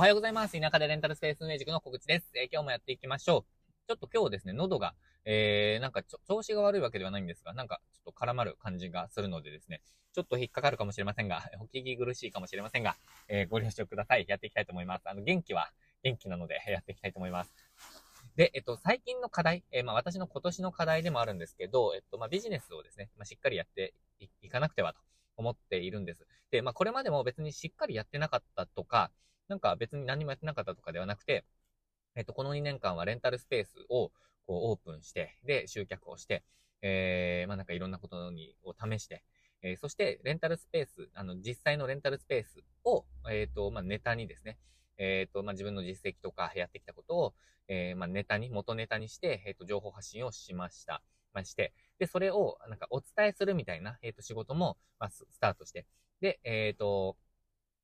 おはようございます。田舎でレンタルスペース運営塾の小口です。えー、今日もやっていきましょう。ちょっと今日ですね、喉が、えー、なんか調子が悪いわけではないんですが、なんかちょっと絡まる感じがするのでですね、ちょっと引っかかるかもしれませんが、お聞き苦しいかもしれませんが、えー、ご了承ください。やっていきたいと思います。あの、元気は元気なので、やっていきたいと思います。で、えっと、最近の課題、えー、まあ私の今年の課題でもあるんですけど、えっと、まあビジネスをですね、まあしっかりやっていかなくてはと思っているんです。で、まあこれまでも別にしっかりやってなかったとか、なんか別に何もやってなかったとかではなくて、えっと、この2年間はレンタルスペースをこうオープンして、で、集客をして、えー、まあなんかいろんなことに、を試して、えー、そして、レンタルスペース、あの、実際のレンタルスペースを、えっ、ー、と、まあネタにですね、えっ、ー、と、まあ自分の実績とかやってきたことを、えー、まあネタに、元ネタにして、えっ、と、情報発信をしました。まして、で、それを、なんかお伝えするみたいな、えっ、と、仕事も、まあ、スタートして、で、えっ、と、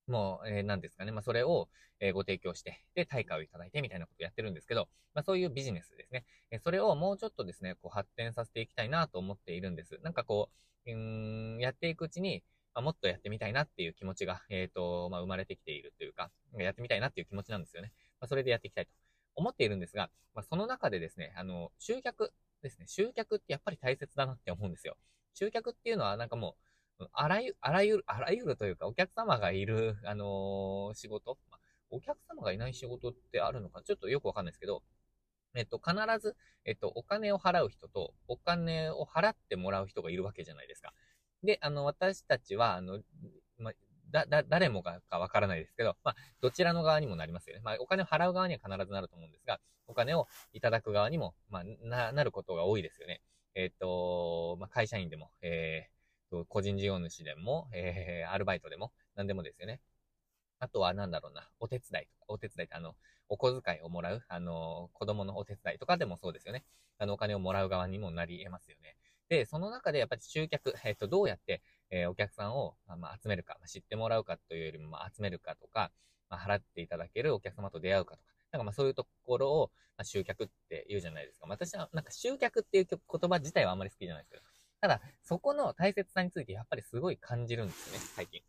もう、えー、何ですかね。まあ、それを、えー、ご提供して、で、対価をいただいてみたいなことをやってるんですけど、まあ、そういうビジネスですね。えー、それをもうちょっとですね、こう、発展させていきたいなと思っているんです。なんかこう、うん、やっていくうちに、まあ、もっとやってみたいなっていう気持ちが、えっ、ー、と、まあ、生まれてきているというか、やってみたいなっていう気持ちなんですよね。まあ、それでやっていきたいと思っているんですが、まあ、その中でですね、あの、集客ですね。集客ってやっぱり大切だなって思うんですよ。集客っていうのはなんかもう、あらゆる、あらゆる、あらゆるというか、お客様がいる、あのー、仕事、まお客様がいない仕事ってあるのか、ちょっとよくわかんないですけど、えっと、必ず、えっと、お金を払う人と、お金を払ってもらう人がいるわけじゃないですか。で、あの、私たちは、あの、まだ、だ、誰もがかわからないですけど、まあ、どちらの側にもなりますよね。まあ、お金を払う側には必ずなると思うんですが、お金をいただく側にも、まあ、な、なることが多いですよね。えっ、と、まあ、会社員でも、え個人事業主でも、えー、アルバイトでも、何でもですよね。あとはなんだろうな、お手伝いとか、お手伝いってあの、お小遣いをもらう、あの、子供のお手伝いとかでもそうですよね。あの、お金をもらう側にもなり得ますよね。で、その中でやっぱり集客、えっ、と、どうやって、えー、お客さんを、まあ、集めるか、まあ、知ってもらうかというよりも、まあ、集めるかとか、まあ、払っていただけるお客様と出会うかとか、なんかまあそういうところを、まあ、集客って言うじゃないですか。私はなんか集客っていう言葉自体はあんまり好きじゃないですけど、ただ、そこの大切さについてやっぱりすごい感じるんですよね、最近。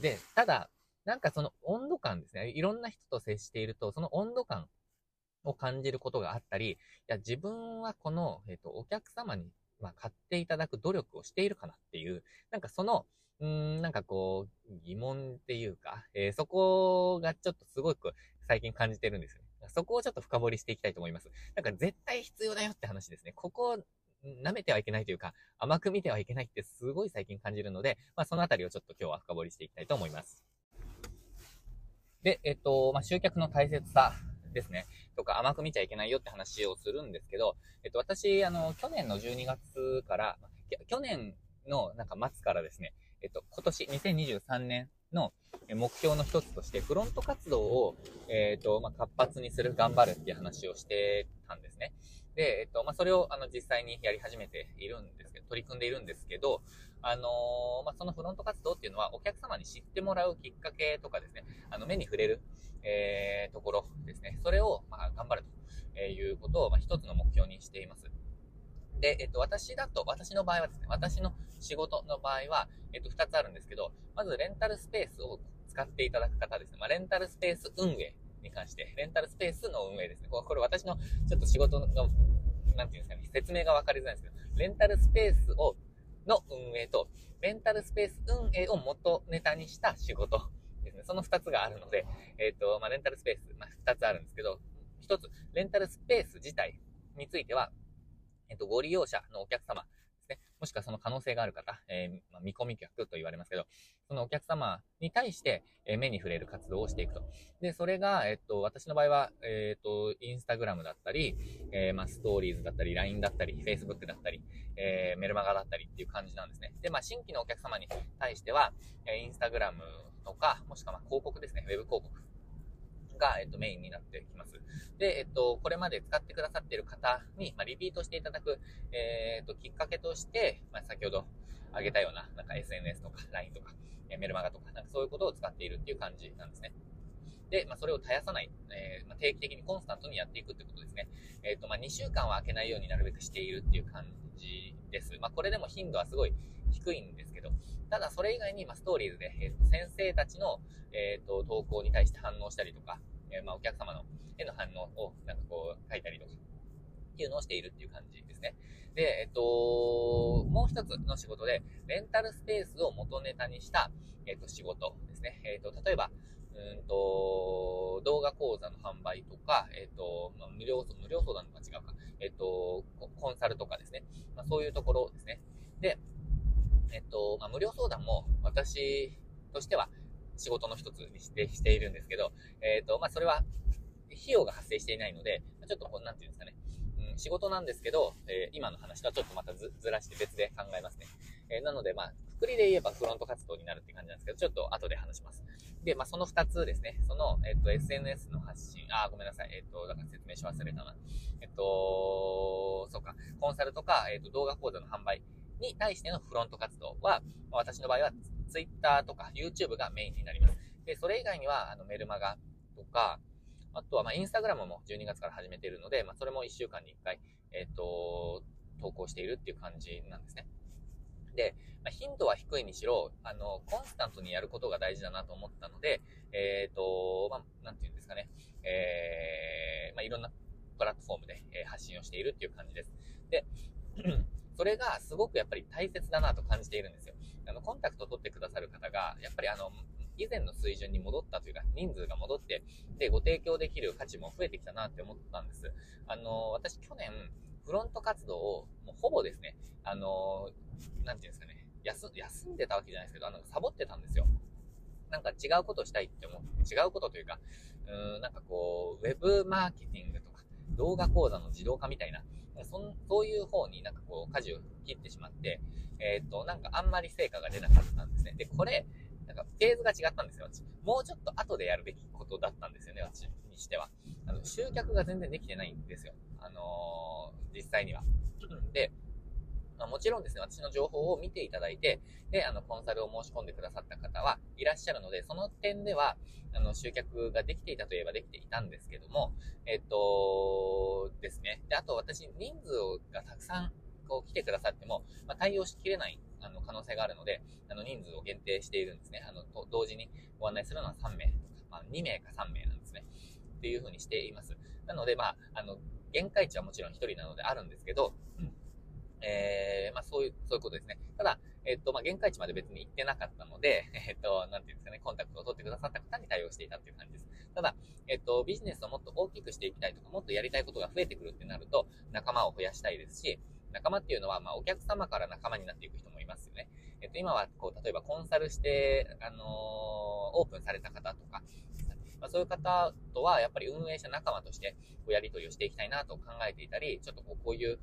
で、ただ、なんかその温度感ですね。いろんな人と接していると、その温度感を感じることがあったり、いや、自分はこの、えっ、ー、と、お客様に、まあ、買っていただく努力をしているかなっていう、なんかその、うん、なんかこう、疑問っていうか、えー、そこがちょっとすごく最近感じてるんですよね。そこをちょっと深掘りしていきたいと思います。なんか絶対必要だよって話ですね。ここ舐めてはいけないというか、甘く見てはいけないってすごい最近感じるので、まあ、そのあたりをちょっと今日は深掘りしていきたいと思います。で、えっと、まあ、集客の大切さですね。とか、甘く見ちゃいけないよって話をするんですけど、えっと、私、あの、去年の12月から、去年のなんか末からですね、えっと、今年2023年の目標の一つとして、フロント活動を、えっと、まあ、活発にする、頑張るっていう話をしてたんですね。で、えっと、まあ、それを、あの、実際にやり始めているんですけど、取り組んでいるんですけど、あのー、まあ、そのフロント活動っていうのは、お客様に知ってもらうきっかけとかですね、あの、目に触れる、えー、ところですね。それを、ま、頑張るということを、まあ、一つの目標にしています。で、えっと、私だと、私の場合はですね、私の仕事の場合は、えっと、二つあるんですけど、まず、レンタルスペースを使っていただく方ですね。まあ、レンタルスペース運営に関して、レンタルスペースの運営ですね。これ私のちょっと仕事の、なんていうんですかね、説明がわかりづらいんですけど、レンタルスペースを、の運営と、レンタルスペース運営を元ネタにした仕事ですね。その二つがあるので、えっ、ー、と、まあ、レンタルスペース、まあ、二つあるんですけど、一つ、レンタルスペース自体については、えっ、ー、と、ご利用者のお客様ね。もしくはその可能性がある方、えー、まあ、見込み客と言われますけど、そのお客様に対して、え目に触れる活動をしていくと。で、それが、えっと、私の場合は、えっと、インスタグラムだったり、えー、まあ、ストーリーズだったり、LINE だったり、Facebook だったり、えー、メルマガだったりっていう感じなんですね。で、まあ、新規のお客様に対しては、えインスタグラムとか、もしくはま広告ですね、ウェブ広告が、えっと、メインになってきます。で、えっと、これまで使ってくださっている方に、まあ、リピートしていただく、えー、っと、きっかけとして、まあ、先ほど挙げたような、なんか SNS とか LINE とか、えメルマガとか、なんかそういうことを使っているっていう感じなんですね。で、まあ、それを絶やさない、えー、まあ、定期的にコンスタントにやっていくってことですね。えっ、と、まあ、2週間は空けないようになるべくしているっていう感じです。まあ、これでも頻度はすごい低いんですけど、ただ、それ以外に、まあ、ストーリーズで、えっ、と、先生たちの、えっ、と、投稿に対して反応したりとか、えー、まあ、お客様のへの反応を、なんかこう、書いたりとか、っていうのをしているっていう感じですね。で、えっと、もう一つの仕事で、レンタルスペースを元ネタにした、えっと、仕事ですね。えっと、例えば、うんと、動画講座の販売とか、えっと、まあ、無料、無料相談のは違うか、えっと、コンサルとかですね。まあ、そういうところですね。で、えっと、まあ、無料相談も私としては仕事の一つにしてしているんですけど、えっと、まあ、それは費用が発生していないので、ちょっとこう、なんていうんですかね。うん、仕事なんですけど、えー、今の話とはちょっとまたずらして別で考えますね。えー、なので、まあ、くくりで言えばフロント活動になるって感じなんですけど、ちょっと後で話します。で、まあ、その2つですね。その、えっ、と、SNS の発信、あ、ごめんなさい。えっ、と、だから説明し忘れたな。えっ、と、そうか、コンサルとか、えっ、と、動画講座の販売に対してのフロント活動は、私の場合は Twitter とか YouTube がメインになります。で、それ以外には、あの、メルマガとか、あとは、まあ、インスタグラムも12月から始めているので、まあ、それも1週間に1回、えっ、と、投稿しているっていう感じなんですね。で、まあ、頻度は低いにしろ、あの、コンスタントにやることが大事だなと思ったので、えっ、ー、と、まあ、なんていうんですかね、えー、まあ、いろんなプラットフォームで、え発信をしているっていう感じです。で、それがすごくやっぱり大切だなと感じているんですよ。あの、コンタクトを取ってくださる方が、やっぱりあの、以前の水準に戻ったというか、人数が戻って、で、ご提供できる価値も増えてきたなって思ったんです。あの、私去年、フロント活動を、もうほぼですね、あの、なんていうんですかね、休、休んでたわけじゃないですけど、あの、サボってたんですよ。なんか違うことしたいって思う。違うことというか、うん、なんかこう、ウェブマーケティングとか、動画講座の自動化みたいな、そんそういう方になんかこう、舵を切ってしまって、えー、っと、なんかあんまり成果が出なかったんですね。で、これ、なんかフェーズが違ったんですよ、私。もうちょっと後でやるべきことだったんですよね、私にしては。あの、集客が全然できてないんですよ。あのー、実際には。で、まあ、もちろんですね、私の情報を見ていただいて、で、あの、コンサルを申し込んでくださった方はいらっしゃるので、その点では、あの、集客ができていたといえばできていたんですけども、えっと、ですね。で、あと私、人数がたくさん、こう、来てくださっても、まあ、対応しきれない、あの、可能性があるので、あの、人数を限定しているんですね。あの、と同時にご案内するのは3名とか、まあ、2名か3名なんですね。っていうふうにしています。なので、まあ、あの、限界値はもちろん1人なのであるんですけど、うんえー、まあそういう、そういうことですね。ただ、えっと、まあ限界値まで別に行ってなかったので、えっと、なんていうんですかね、コンタクトを取ってくださった方に対応していたっていう感じです。ただ、えっと、ビジネスをもっと大きくしていきたいとか、もっとやりたいことが増えてくるってなると、仲間を増やしたいですし、仲間っていうのは、まあお客様から仲間になっていく人もいますよね。えっと、今は、こう、例えばコンサルして、あのー、オープンされた方とか、まあ、そういう方とは、やっぱり運営者仲間として、こう、やり取りをしていきたいなと考えていたり、ちょっとこう、こういう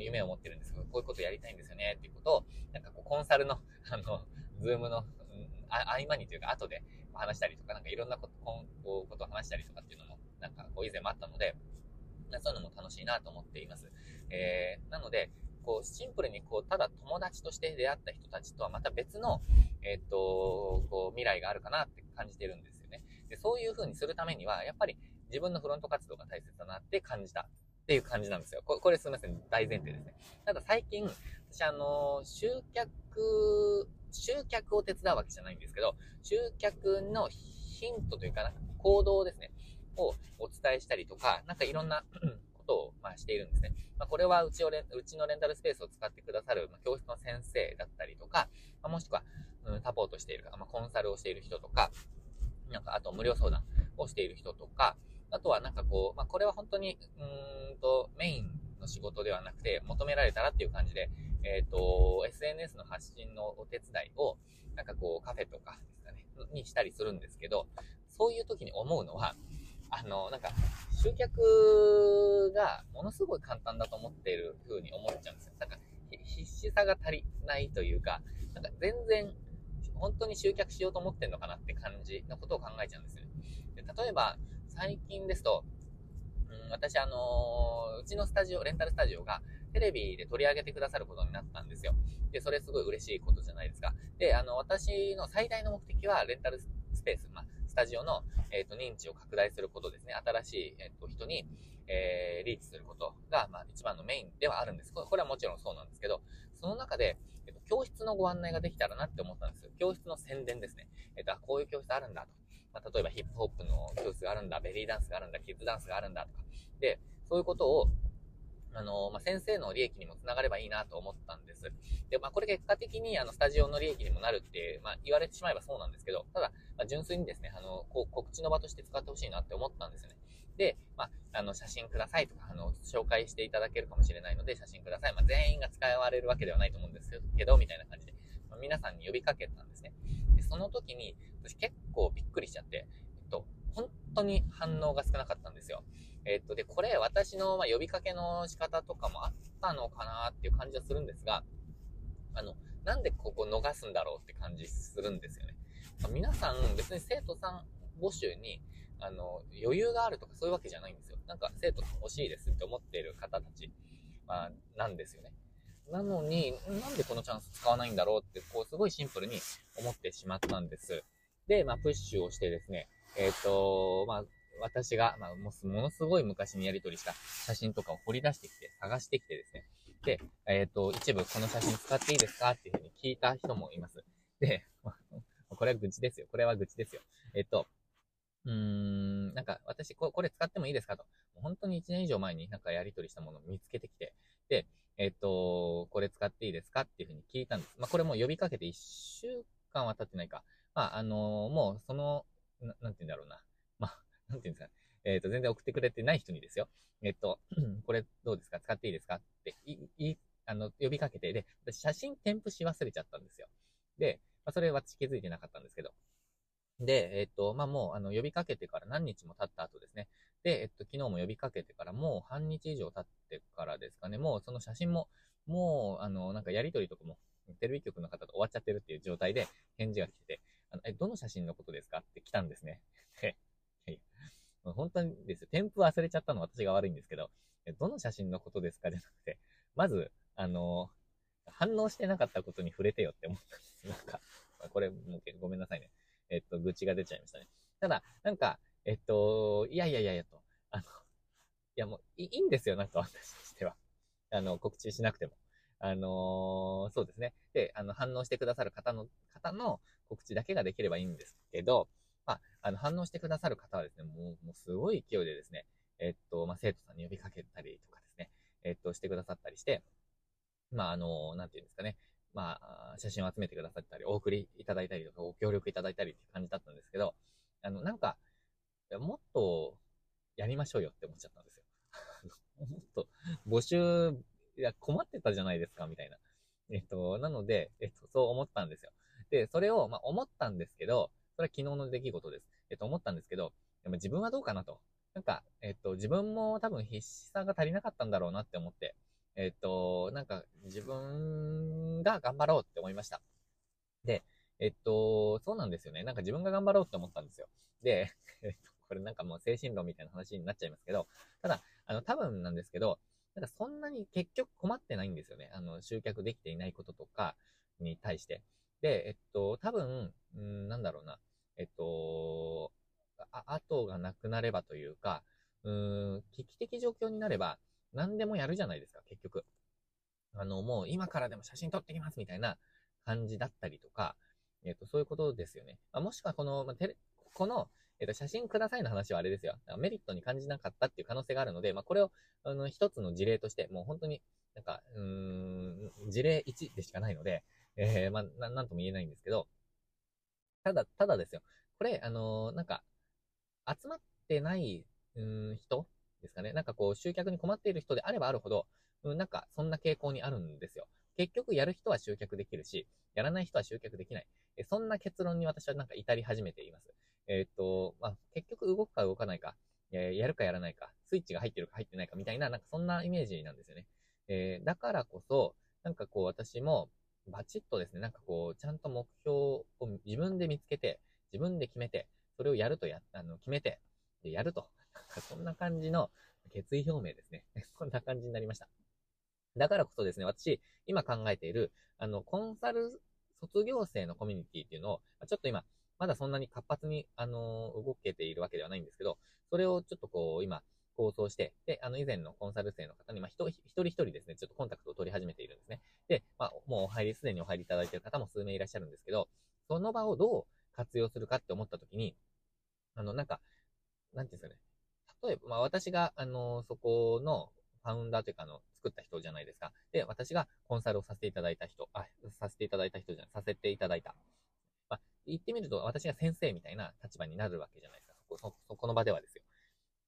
夢を持ってるんですけど、こういうことやりたいんですよね、っていうことを、なんかこう、コンサルの、あの、ズームの、合間にというか、後で話したりとか、なんかいろんなこと、こう、ことを話したりとかっていうのも、なんか、こう、以前もあったので、そういうのも楽しいなと思っています。えー、なので、こう、シンプルにこう、ただ友達として出会った人たちとはまた別の、えー、っと、こう、未来があるかなって感じてるんですよねで、そういう風にするためには、やっぱり自分のフロント活動が大切だなって感じたっていう感じなんですよ。ここれすみません。大前提ですね。ただ最近、私あの、集客、集客を手伝うわけじゃないんですけど、集客のヒントというか、な行動ですね、をお伝えしたりとか、なんかいろんなことを、まあ、しているんですね。まあ、これはうちをレうちのレンタルスペースを使ってくださる、まあ、教室の先生だったりとか、まあ、もしくは、うん、サポートしている、まあ、コンサルをしている人とか、なんか、あと無料相談をしている人とか、あとはなんかこう、まあ、これは本当に、うんと、メインの仕事ではなくて、求められたらっていう感じで、えっ、ー、と、SNS の発信のお手伝いを、なんかこう、カフェとかですかね、にしたりするんですけど、そういう時に思うのは、あの、なんか、集客がものすごい簡単だと思っている風に思っちゃうんですよ。なんか、必死さが足りないというか、なんか全然本当に集客しようと思ってんのかなって感じのことを考えちゃうんですよね。で例えば、最近ですと、うん、私あのー、うちのスタジオ、レンタルスタジオがテレビで取り上げてくださることになったんですよ。で、それすごい嬉しいことじゃないですか。で、あの、私の最大の目的は、レンタルスペース、まあ、スタジオの、えっ、ー、と、認知を拡大することですね。新しい、えっ、ー、と、人に、えー、リーチすることが、まあ、一番のメインではあるんです。これはもちろんそうなんですけど、その中で、えっと、教室のご案内ができたらなって思ったんです。教室の宣伝ですね。えっと、こういう教室あるんだと。まあ、例えばヒップホップの教室があるんだ、ベリーダンスがあるんだ、キッズダンスがあるんだとか。で、そういうことを、あの、まあ、先生の利益にもつながればいいなと思ったんです。で、まあ、これ結果的に、あの、スタジオの利益にもなるって、まあ、言われてしまえばそうなんですけど、ただ、まあ、純粋にですね、あの、こう、告知の場として使ってほしいなって思ったんですよね。で、まあ、あの、写真くださいとか、あの、紹介していただけるかもしれないので、写真ください。まあ、全員が使われるわけではないと思うんですけど、みたいな感じで、まあ、皆さんに呼びかけたんですね。で、その時に、私結構びっくりしちゃって、えっと、本当に反応が少なかったんですよ。えっと、で、これ私の、ま呼びかけの仕方とかもあったのかなっていう感じはするんですが、あの、なんでここ逃すんだろうって感じするんですよね。まあ、皆さん別に生徒さん募集に、あの、余裕があるとかそういうわけじゃないんですよ。なんか生徒さん欲しいですって思っている方たち、まあ、なんですよね。なのに、なんでこのチャンス使わないんだろうって、こう、すごいシンプルに思ってしまったんです。で、まあ、プッシュをしてですね、えっ、ー、と、まあ、私が、まあ、ものすごい昔にやり取りした写真とかを掘り出してきて、探してきてですね。で、えっ、ー、と、一部この写真使っていいですか？っていうふうに聞いた人もいます。で、これは愚痴ですよ。これは愚痴ですよ。えっ、ー、と、うーん、なんか私こ、これ使ってもいいですか？と。本当に1年以上前になんかやり取りしたものを見つけてきて、で、えっ、ー、と、これ使っていいですか？っていうふうに聞いたんです。まあ、これも呼びかけて1週間は経ってないか。まあ、あの、もうその、ななんて言うんだろうな。なんて言うんですか。えっ、ー、と、全然送ってくれてない人にですよ。えっ、と、これどうですか？使っていいですか？って、い、い、あの、呼びかけて、で、写真添付し忘れちゃったんですよ。で、まあ、それ私気づいてなかったんですけど。で、えっ、と、まあ、もう、あの、呼びかけてから何日も経った後ですね。で、えっと、昨日も呼びかけてからもう半日以上経ってからですかね。もうその写真も、もう、あの、なんかやりとりとかも、テレビ局の方と終わっちゃってるっていう状態で返事が来てて、あの、え、どの写真のことですか？って来たんですね。本当にですよ。添付忘れちゃったの私が悪いんですけど、どの写真のことですかじゃなくて、まず、あの、反応してなかったことに触れてよって思ったんです。なんか、これ、もうごめんなさいね。えっと、愚痴が出ちゃいましたね。ただ、なんか、えっと、いやいやいやいやと、あの、いやもういいんですよ、なんか私としては。あの、告知しなくても。あのー、そうですね。で、あの、反応してくださる方の、方の告知だけができればいいんですけど、あ、の、反応してくださる方はですね、もう、もうすごい勢いでですね、えっと、まあ、生徒さんに呼びかけたりとかですね、えっと、してくださったりして、まあ、あの、なんていうんですかね、まあ、写真を集めてくださったり、お送りいただいたりとか、ご協力いただいたりって感じだったんですけど、あの、なんか、もっとやりましょうよって思っちゃったんですよ。もっと募集、いや、困ってたじゃないですか、みたいな。えっと、なので、えっと、そう思ったんですよ。で、それを、まあ、思ったんですけど、それは昨日の出来事です。えっと、思ったんですけど、でも自分はどうかなと。なんか、えっと、自分も多分必死さが足りなかったんだろうなって思って、えっと、なんか自分が頑張ろうって思いました。で、えっと、そうなんですよね。なんか自分が頑張ろうって思ったんですよ。で、えっと、これなんかもう精神論みたいな話になっちゃいますけど、ただ、あの、多分なんですけど、なんかそんなに結局困ってないんですよね。あの、集客できていないこととかに対して。で、えっと、多分、うん、なんだろうな。えっと、あ、後がなくなればというか、うん、危機的状況になれば、何でもやるじゃないですか、結局。あの、もう今からでも写真撮ってきますみたいな感じだったりとか、えっ、と、そういうことですよね。あもしくはこの、まテレ、この、えっ、と、写真くださいの話はあれですよ。メリットに感じなかったっていう可能性があるので、まあ、これを、あの、一つの事例として、もう本当に、なんか、うん、事例1でしかないので、えー、まあ、ななんとも言えないんですけど、ただ、ただですよ。これ、あのー、なんか、集まってない、うん、人ですかね。なんかこう、集客に困っている人であればあるほど、うん、なんか、そんな傾向にあるんですよ。結局、やる人は集客できるし、やらない人は集客できない。えそんな結論に私はなんか至り始めています。えー、っと、まあ、結局動くか動かないか、え、やるかやらないか、スイッチが入ってるか入ってないかみたいな、なんかそんなイメージなんですよね。えー、だからこそ、なんかこう私も、バチッとですね、なんかこう、ちゃんと目標を自分で見つけて、自分で決めて、それをやるとや、あの、決めて、で、やると。なんかそんな感じの決意表明ですね。こんな感じになりました。だからこそですね、私、今考えている、あの、コンサル卒業生のコミュニティっていうのを、ちょっと今、まだそんなに活発に、あの、動けているわけではないんですけど、それをちょっとこう、今、構想して、で、あの、以前のコンサル生の方に、まあ、一人一人ですね、ちょっとコンタクトを取り始めているんですね。で、まあ、にすでにお入りいただいている方も数名いらっしゃるんですけど、その場をどう活用するかって思った時に、あの、なんか、なんていうんですかね。例えば、まあ私が、あの、そこのファウンダーというか、あの、作った人じゃないですか。で、私がコンサルをさせていただいた人、あ、させていただいた人じゃない、させていただいた。まあ、言ってみると私が先生みたいな立場になるわけじゃないですか。そこ、そ、そこの場ではですよ。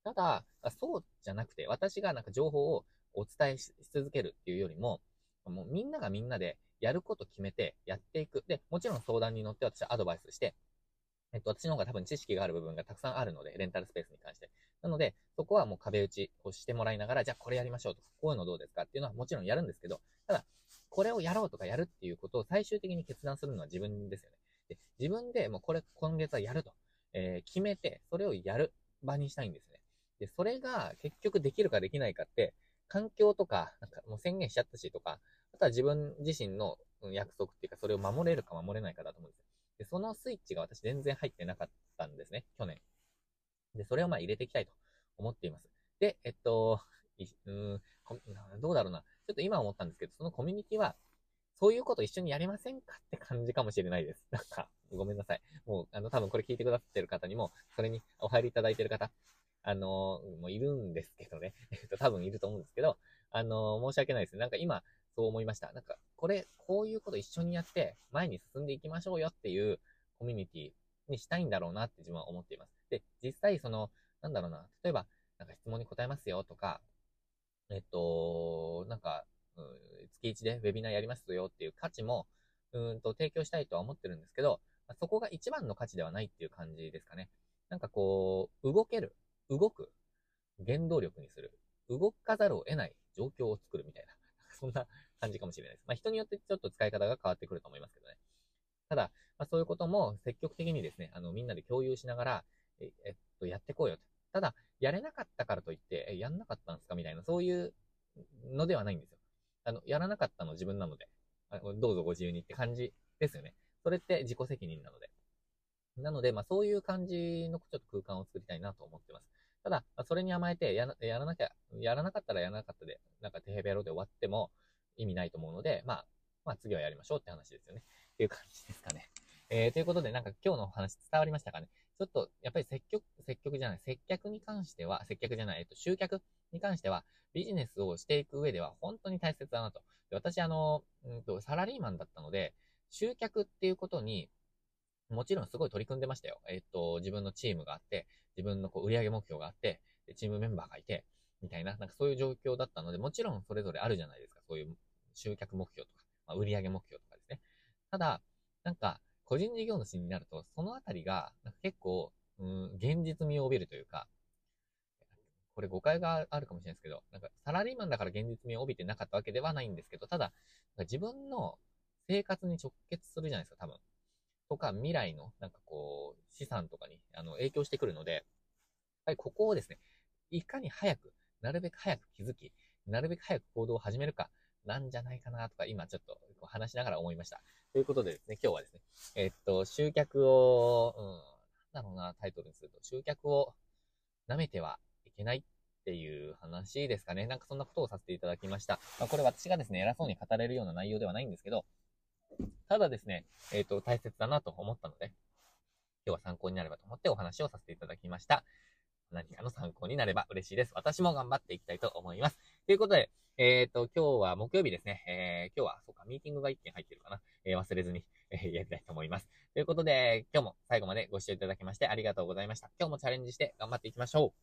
ただ、そうじゃなくて、私がなんか情報をお伝えし続けるっていうよりも、もうみんながみんなでやること決めてやっていく。で、もちろん相談に乗って私はアドバイスして、えっと、私の方が多分知識がある部分がたくさんあるので、レンタルスペースに関して。なので、そこはもう壁打ちをしてもらいながら、じゃあこれやりましょうとか、こういうのどうですかっていうのはもちろんやるんですけど、ただ、これをやろうとかやるっていうことを最終的に決断するのは自分ですよね。で、自分でもうこれ今月はやると、えー、決めて、それをやる場にしたいんですね。で、それが結局できるかできないかって、環境とか、なんかもう宣言しちゃったしとか、あとは自分自身の約束っていうか、それを守れるか守れないかだと思うんですよ。で、そのスイッチが私全然入ってなかったんですね、去年。で、それをまあ入れていきたいと思っています。で、えっと、うん、どうだろうな。ちょっと今思ったんですけど、そのコミュニティは、そういうこと一緒にやりませんかって感じかもしれないです。なんか、ごめんなさい。もう、あの、多分これ聞いてくださってる方にも、それにお入りいただいてる方、あの、もういるんですけどね。えっと、多分いると思うんですけど、あの、申し訳ないです。なんか今、そう思いました。なんか、これ、こういうこと一緒にやって、前に進んでいきましょうよっていうコミュニティにしたいんだろうなって自分は思っています。で、実際、その、なんだろうな、例えば、なんか質問に答えますよとか、えっと、なんか、うん、月1でウェビナーやりますよっていう価値も、うんと提供したいとは思ってるんですけど、そこが一番の価値ではないっていう感じですかね。なんかこう、動ける、動く、原動力にする、動かざるを得ない状況を作るみたいな、そんな感じかもしれないです。まあ人によってちょっと使い方が変わってくると思いますけどね。ただ、まあ、そういうことも積極的にですね、あの、みんなで共有しながら、ええっと、やってこうよと。ただ、やれなかったからといって、え、やんなかったんですかみたいな、そういうのではないんですよ。あの、やらなかったの自分なので、あのどうぞご自由にって感じですよね。それって自己責任なので。なので、まあそういう感じのちょっと空間を作りたいなと思ってます。ただ、まあ、それに甘えてやら、やらなきゃ、やらなかったらやらなかったで、なんかテヘベロで終わっても意味ないと思うので、まあ、まあ次はやりましょうって話ですよね。っていう感じですかね。えー、ということで、なんか今日のお話伝わりましたかねちょっと、やっぱり積極、積極じゃない、接客に関しては、接客じゃない、えっと、集客に関しては、ビジネスをしていく上では本当に大切だなと。で私、あの、うんと、サラリーマンだったので、集客っていうことに、もちろんすごい取り組んでましたよ。えっと、自分のチームがあって、自分のこう売上目標があって、チームメンバーがいて、みたいな、なんかそういう状況だったので、もちろんそれぞれあるじゃないですか。そういう集客目標とか、まあ、売上目標とかですね。ただ、なんか、個人事業主になると、そのあたりが、結構、うん、現実味を帯びるというか、これ誤解があるかもしれないですけど、なんかサラリーマンだから現実味を帯びてなかったわけではないんですけど、ただ、自分の生活に直結するじゃないですか、多分。とか、未来の、なんかこう、資産とかに、あの、影響してくるので、やっぱりここをですね、いかに早く、なるべく早く気づき、なるべく早く行動を始めるか、なんじゃないかなとか、今ちょっと話しながら思いました。ということでですね、今日はですね、え、っと、集客を、うん、なんだろうな、タイトルにすると、集客を舐めてはいけないっていう話ですかね。なんかそんなことをさせていただきました。まあ、これ私がですね、偉そうに語れるような内容ではないんですけど、ただですね、えっ、と、大切だなと思ったので、今日は参考になればと思ってお話をさせていただきました。何かの参考になれば嬉しいです。私も頑張っていきたいと思います。ということで、えっ、ー、と、今日は木曜日ですね。えー、今日は、そうか、ミーティングが1件入ってるかな。えー、忘れずに、えー、やりたいと思います。ということで、今日も最後までご視聴いただきましてありがとうございました。今日もチャレンジして頑張っていきましょう。